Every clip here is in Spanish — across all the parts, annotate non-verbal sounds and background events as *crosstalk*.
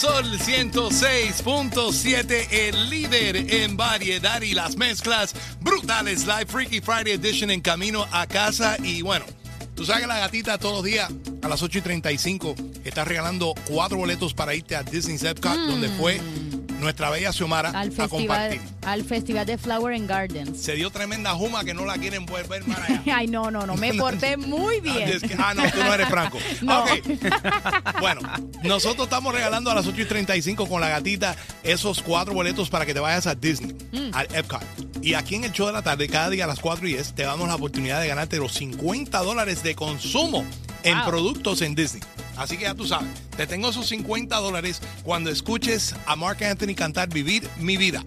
Sol 106.7, el líder en variedad y las mezclas brutales. Live Freaky Friday Edition en camino a casa. Y bueno, tú sabes que la gatita todos los días a las 8 y 35 está regalando cuatro boletos para irte a Disney's Epcot, donde fue nuestra bella Xiomara al a festival, compartir. al festival de Flower and Gardens. Se dio tremenda juma que no la quieren volver para *laughs* allá. Ay, no, no, no, me porté *laughs* muy bien. es que- ah, no, tú no eres franco. *laughs* No. Ok. Bueno, nosotros estamos regalando a las 8 y 35 con la gatita esos cuatro boletos para que te vayas a Disney, Mm. al Epcot. Y aquí en el show de la tarde, cada día a las 4 y 10, te damos la oportunidad de ganarte los 50 dólares de consumo en Wow. productos en Disney. Así que ya tú sabes, te tengo esos 50 dólares cuando escuches a Mark Anthony cantar Vivir mi vida.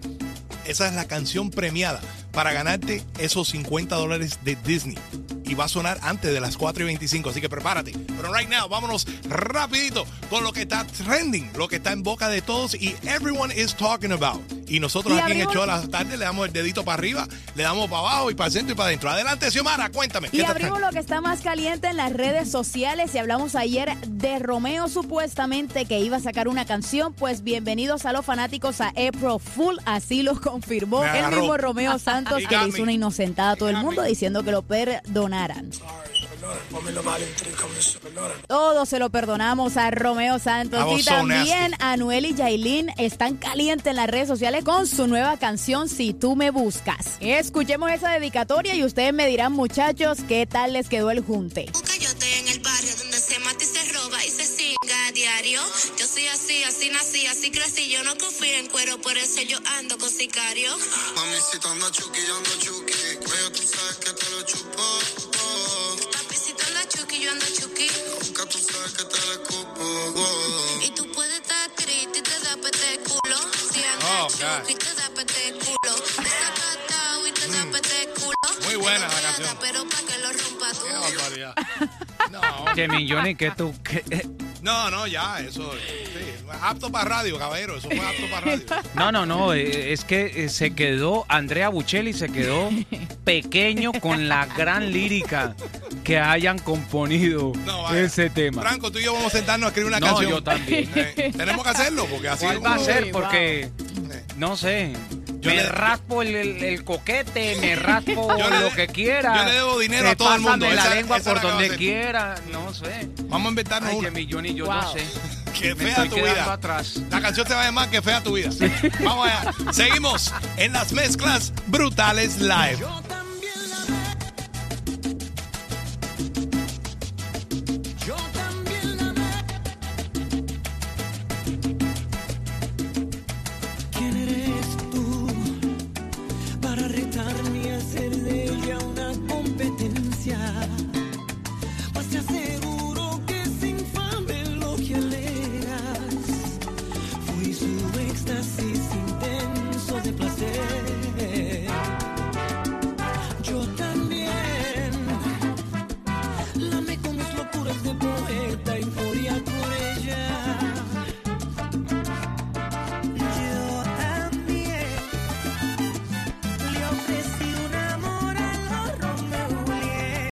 Esa es la canción premiada para ganarte esos 50 dólares de Disney. Y va a sonar antes de las 4 y 25, así que prepárate. Pero right now, vámonos rapidito con lo que está trending, lo que está en boca de todos y everyone is talking about. Y nosotros Y aquí en el abrimos- show de la tarde le damos el dedito para arriba, le damos para abajo y para el centro y para adentro. Adelante, Xiomara, cuéntame. ¿qué Y abrimos lo que está más caliente en las redes sociales y hablamos ayer de Romeo supuestamente que iba a sacar una canción, pues bienvenidos a los fanáticos a April Fool, así lo confirmó el mismo Romeo *laughs* Santos que le hizo una inocentada a todo el mundo diciendo que lo perdonaran. Todos se lo perdonamos a Romeo Santos y también nasty. Anuel y Yailin están calientes en las redes sociales con su nueva canción Si tú me buscas. Escuchemos esa dedicatoria y ustedes me dirán muchachos qué tal les quedó el junte. Cayote en el barrio donde se mata y se roba y se singa a diario. Yo soy así, así nací, así crecí. Yo no confío en cuero, por eso yo ando con sicario. Mamisita anda chuki, yo ando chuki. Cuello, tú sabes que te lo chupo. Yo ando chuki. Nunca tú sabes que te lo escupo. Y tú puedes estar triste y te da pete culo. Si andas Oh, God. chuki, te da pete culo. Desacatado y te da pete culo. Muy buena la canción. Pero pa' que lo rompa tú. Qué barbaridad. *laughs* No, Que millones que tú. que- no, no, ya, eso. Sí, apto para radio, caballero. Eso fue apto para radio. *laughs* no, no, no. eh, Es que eh, se quedó. Andrea Buccelli se quedó *laughs* pequeño con la gran lírica que hayan componido No, vaya. ese tema. Franco, tú y yo vamos a sentarnos a escribir una No, canción. yo también. *laughs* Eh, tenemos que hacerlo porque así ¿Cuál va a ser? Porque, Eh. no sé. Yo me le- raspo el, el- el coquete, me *laughs* raspo Yo le- lo que quiera. yo le debo dinero Me a todo el mundo. la Esa- lengua esa por la donde quiera. No sé. Vamos a inventarnos Ay, una. que yo Wow. no sé. *laughs* Que Me fea tu vida. atrás. La canción se va a llamar Que fea tu vida. Vamos allá. Seguimos en las mezclas brutales live.